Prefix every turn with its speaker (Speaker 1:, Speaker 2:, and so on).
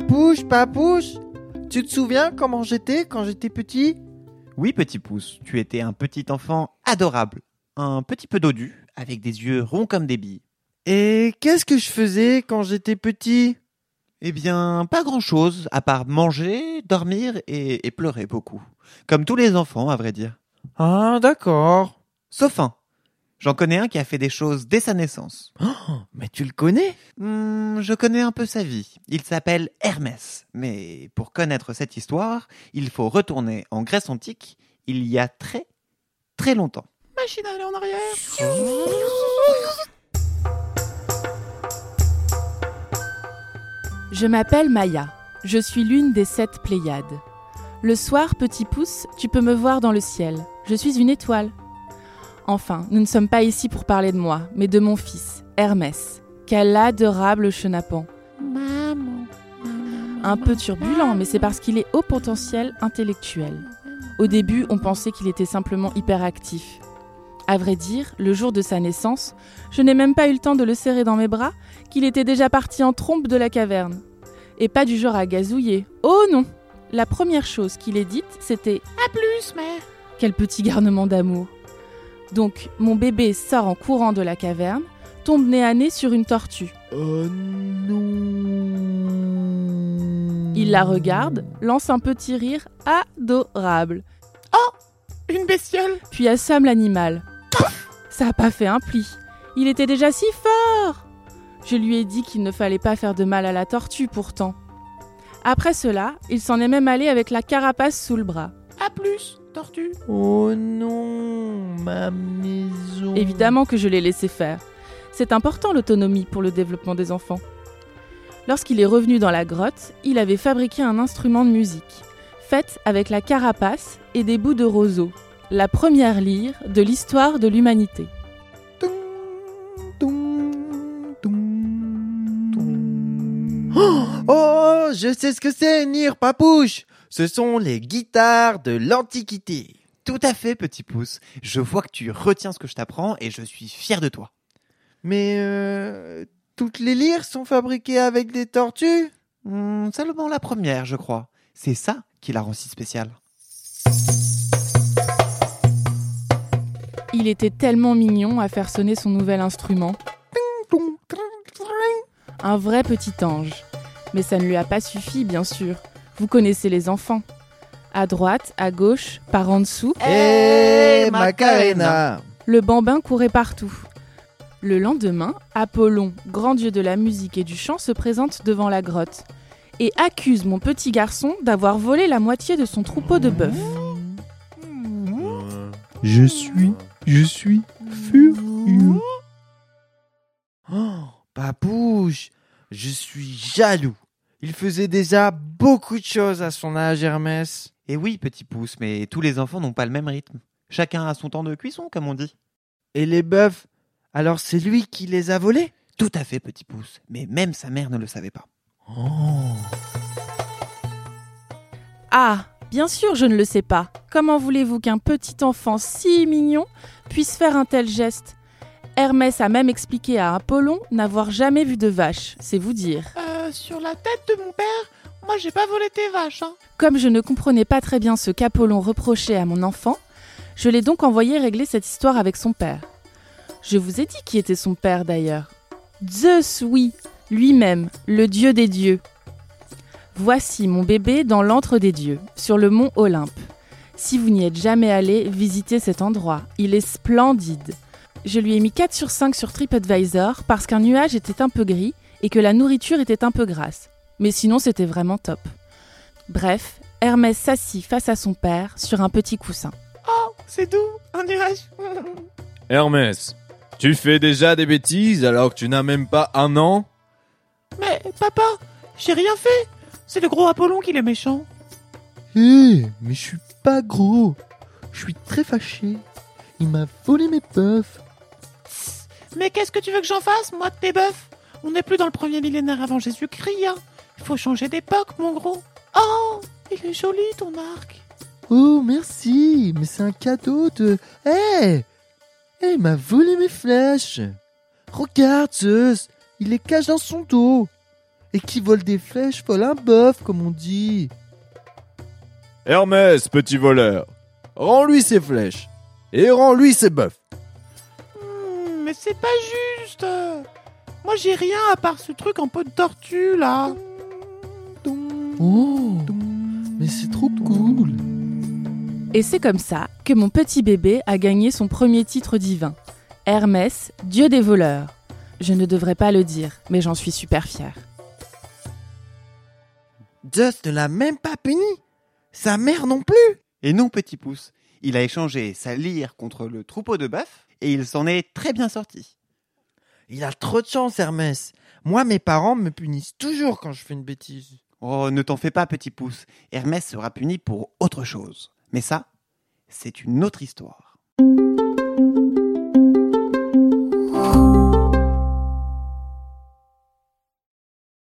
Speaker 1: papouche, papouche Tu te souviens comment j'étais quand j'étais petit?
Speaker 2: Oui, petit pouce, tu étais un petit enfant adorable, un petit peu dodu, avec des yeux ronds comme des billes.
Speaker 1: Et qu'est-ce que je faisais quand j'étais petit?
Speaker 2: Eh bien, pas grand-chose, à part manger, dormir et, et pleurer beaucoup. Comme tous les enfants, à vrai dire.
Speaker 1: Ah, d'accord.
Speaker 2: Sauf un. J'en connais un qui a fait des choses dès sa naissance.
Speaker 1: Oh, mais tu le connais?
Speaker 2: Hmm, je connais un peu sa vie. Il s'appelle Hermès. Mais pour connaître cette histoire, il faut retourner en Grèce antique, il y a très, très longtemps.
Speaker 3: Machine à aller en arrière.
Speaker 4: Je m'appelle Maya. Je suis l'une des sept Pléiades. Le soir, petit pouce, tu peux me voir dans le ciel. Je suis une étoile. Enfin, nous ne sommes pas ici pour parler de moi, mais de mon fils, Hermès. Quel adorable chenapan.
Speaker 3: Maman.
Speaker 4: Un peu turbulent, mais c'est parce qu'il est haut potentiel intellectuel. Au début, on pensait qu'il était simplement hyperactif. À vrai dire, le jour de sa naissance, je n'ai même pas eu le temps de le serrer dans mes bras, qu'il était déjà parti en trompe de la caverne. Et pas du genre à gazouiller. Oh non La première chose qu'il ait dite, c'était
Speaker 3: À plus, mère.
Speaker 4: Quel petit garnement d'amour Donc, mon bébé sort en courant de la caverne, tombe nez à nez sur une tortue.
Speaker 1: Oh non
Speaker 4: Il la regarde, lance un petit rire adorable,
Speaker 3: Une bestiole.
Speaker 4: puis assomme l'animal. Ça a pas fait un pli. Il était déjà si fort Je lui ai dit qu'il ne fallait pas faire de mal à la tortue pourtant. Après cela, il s'en est même allé avec la carapace sous le bras.
Speaker 3: À plus, tortue.
Speaker 1: Oh non, ma maison.
Speaker 4: Évidemment que je l'ai laissé faire. C'est important l'autonomie pour le développement des enfants. Lorsqu'il est revenu dans la grotte, il avait fabriqué un instrument de musique, fait avec la carapace et des bouts de roseau, la première lyre de l'histoire de l'humanité.
Speaker 1: Oh, je sais ce que c'est, Nir Papouche. Ce sont les guitares de l'Antiquité.
Speaker 2: Tout à fait, petit pouce. Je vois que tu retiens ce que je t'apprends et je suis fier de toi.
Speaker 1: Mais euh, toutes les lyres sont fabriquées avec des tortues?
Speaker 2: Hmm, seulement la première, je crois. C'est ça qui la rend si spéciale.
Speaker 4: Il était tellement mignon à faire sonner son nouvel instrument. Un vrai petit ange. Mais ça ne lui a pas suffi, bien sûr. Vous connaissez les enfants. À droite, à gauche, par en dessous,
Speaker 1: Eh, Macarena
Speaker 4: le bambin courait partout. Le lendemain, Apollon, grand dieu de la musique et du chant, se présente devant la grotte et accuse mon petit garçon d'avoir volé la moitié de son troupeau de bœufs.
Speaker 1: Je suis, je suis furieux. Oh, Papouche, je suis jaloux. Il faisait déjà beaucoup de choses à son âge, Hermès.
Speaker 2: Et oui, petit pouce, mais tous les enfants n'ont pas le même rythme. Chacun a son temps de cuisson, comme on dit.
Speaker 1: Et les bœufs, alors c'est lui qui les a volés?
Speaker 2: Tout à fait, petit pouce. Mais même sa mère ne le savait pas.
Speaker 1: Oh.
Speaker 4: Ah, bien sûr, je ne le sais pas. Comment voulez-vous qu'un petit enfant si mignon puisse faire un tel geste? Hermès a même expliqué à Apollon n'avoir jamais vu de vache, c'est vous dire.
Speaker 3: Sur la tête de mon père, moi j'ai pas volé tes vaches, hein.
Speaker 4: Comme je ne comprenais pas très bien ce qu'Apollon reprochait à mon enfant, je l'ai donc envoyé régler cette histoire avec son père. Je vous ai dit qui était son père d'ailleurs. Zeus, oui, lui-même, le dieu des dieux. Voici mon bébé dans l'antre des dieux, sur le mont Olympe. Si vous n'y êtes jamais allé, visitez cet endroit. Il est splendide. Je lui ai mis 4 sur 5 sur TripAdvisor parce qu'un nuage était un peu gris et que la nourriture était un peu grasse. Mais sinon, c'était vraiment top. Bref, Hermès s'assit face à son père sur un petit coussin.
Speaker 3: Oh, c'est doux, un nuage.
Speaker 5: Hermès, tu fais déjà des bêtises alors que tu n'as même pas un an?
Speaker 3: Mais papa, j'ai rien fait. C'est le gros Apollon qui est méchant.
Speaker 1: Hé, mais je suis pas gros. Je suis très fâché. Il m'a volé mes bœufs.
Speaker 3: Mais qu'est-ce que tu veux que j'en fasse, moi, de tes bœufs On n'est plus dans le premier millénaire avant Jésus-Christ, hein. Il faut changer d'époque, mon gros. Oh, il est joli, ton arc.
Speaker 1: Oh, merci, mais c'est un cadeau de... Hé Eh, il m'a volé mes flèches. Regarde, Zeus, il les cache dans son dos. Et qui vole des flèches vole un bœuf, comme on dit.
Speaker 5: Hermès, petit voleur, rends-lui ses flèches et rends-lui ses bœufs.
Speaker 3: Hmm, mais c'est pas juste. Moi, j'ai rien à part ce truc en peau de tortue, là.
Speaker 1: Oh, mais c'est trop cool.
Speaker 4: Et c'est comme ça que mon petit bébé a gagné son premier titre divin. Hermès, dieu des voleurs. Je ne devrais pas le dire, mais j'en suis super fière.
Speaker 1: Zeus ne l'a même pas puni. Sa mère non plus.
Speaker 2: Et non, petit pouce, il a échangé sa lyre contre le troupeau de bœufs et il s'en est très bien sorti.
Speaker 1: Il a trop de chance, Hermès. Moi, mes parents me punissent toujours quand je fais une bêtise.
Speaker 2: Oh, ne t'en fais pas, petit pouce. Hermès sera puni pour autre chose. Mais ça, c'est une autre histoire.